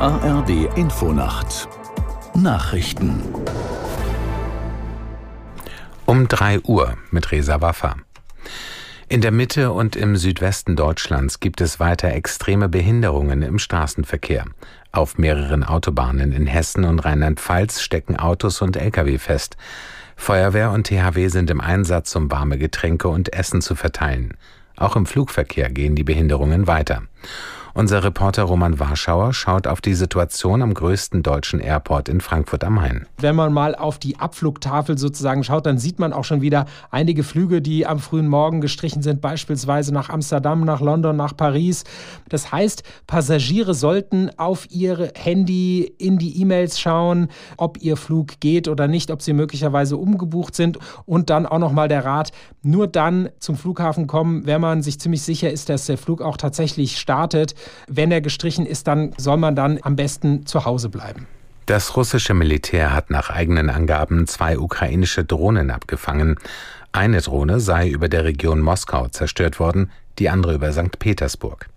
ARD Infonacht Nachrichten um 3 Uhr mit Resa Waffa. In der Mitte und im Südwesten Deutschlands gibt es weiter extreme Behinderungen im Straßenverkehr. Auf mehreren Autobahnen in Hessen und Rheinland-Pfalz stecken Autos und Lkw fest. Feuerwehr und THW sind im Einsatz, um warme Getränke und Essen zu verteilen. Auch im Flugverkehr gehen die Behinderungen weiter. Unser Reporter Roman Warschauer schaut auf die Situation am größten deutschen Airport in Frankfurt am Main. Wenn man mal auf die Abflugtafel sozusagen schaut, dann sieht man auch schon wieder einige Flüge, die am frühen Morgen gestrichen sind, beispielsweise nach Amsterdam, nach London, nach Paris. Das heißt, Passagiere sollten auf ihr Handy in die E-Mails schauen, ob ihr Flug geht oder nicht, ob sie möglicherweise umgebucht sind und dann auch noch mal der Rat, nur dann zum Flughafen kommen, wenn man sich ziemlich sicher ist, dass der Flug auch tatsächlich startet. Wenn er gestrichen ist, dann soll man dann am besten zu Hause bleiben. Das russische Militär hat nach eigenen Angaben zwei ukrainische Drohnen abgefangen. Eine Drohne sei über der Region Moskau zerstört worden, die andere über St. Petersburg.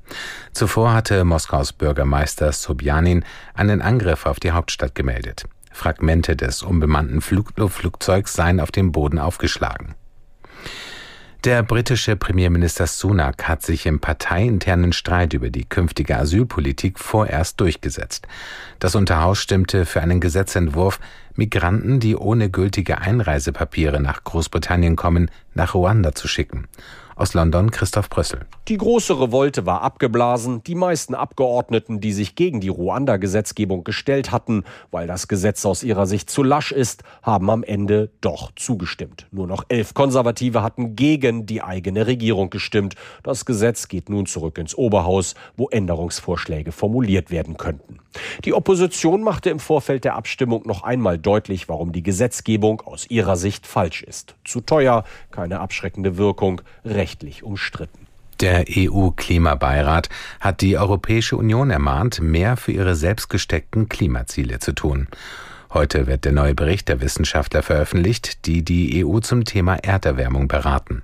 Zuvor hatte Moskaus Bürgermeister Sobjanin einen Angriff auf die Hauptstadt gemeldet. Fragmente des unbemannten Flugzeugs seien auf dem Boden aufgeschlagen. Der britische Premierminister Sunak hat sich im parteiinternen Streit über die künftige Asylpolitik vorerst durchgesetzt. Das Unterhaus stimmte für einen Gesetzentwurf, Migranten, die ohne gültige Einreisepapiere nach Großbritannien kommen, nach Ruanda zu schicken. Aus London Christoph Brössel. Die große Revolte war abgeblasen. Die meisten Abgeordneten, die sich gegen die Ruanda-Gesetzgebung gestellt hatten, weil das Gesetz aus ihrer Sicht zu lasch ist, haben am Ende doch zugestimmt. Nur noch elf Konservative hatten gegen die eigene Regierung gestimmt. Das Gesetz geht nun zurück ins Oberhaus, wo Änderungsvorschläge formuliert werden könnten. Die Opposition machte im Vorfeld der Abstimmung noch einmal deutlich, warum die Gesetzgebung aus ihrer Sicht falsch ist. Zu teuer, keine abschreckende Wirkung, rechtlich umstritten. Der EU-Klimabeirat hat die Europäische Union ermahnt, mehr für ihre selbst gesteckten Klimaziele zu tun. Heute wird der neue Bericht der Wissenschaftler veröffentlicht, die die EU zum Thema Erderwärmung beraten.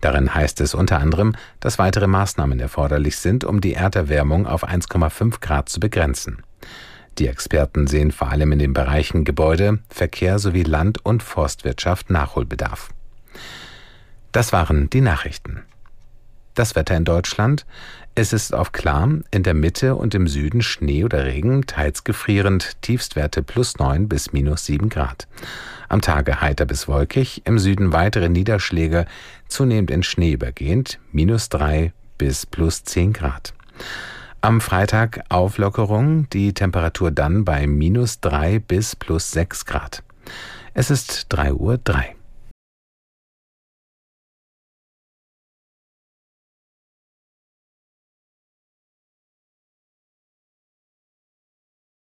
Darin heißt es unter anderem, dass weitere Maßnahmen erforderlich sind, um die Erderwärmung auf 1,5 Grad zu begrenzen. Die Experten sehen vor allem in den Bereichen Gebäude, Verkehr sowie Land- und Forstwirtschaft Nachholbedarf. Das waren die Nachrichten. Das Wetter in Deutschland. Es ist auf klar, in der Mitte und im Süden Schnee oder Regen, teils gefrierend, Tiefstwerte plus 9 bis minus 7 Grad. Am Tage heiter bis wolkig, im Süden weitere Niederschläge, zunehmend in Schnee übergehend, minus 3 bis plus 10 Grad. Am Freitag Auflockerung, die Temperatur dann bei minus 3 bis plus 6 Grad. Es ist 3 Uhr 3.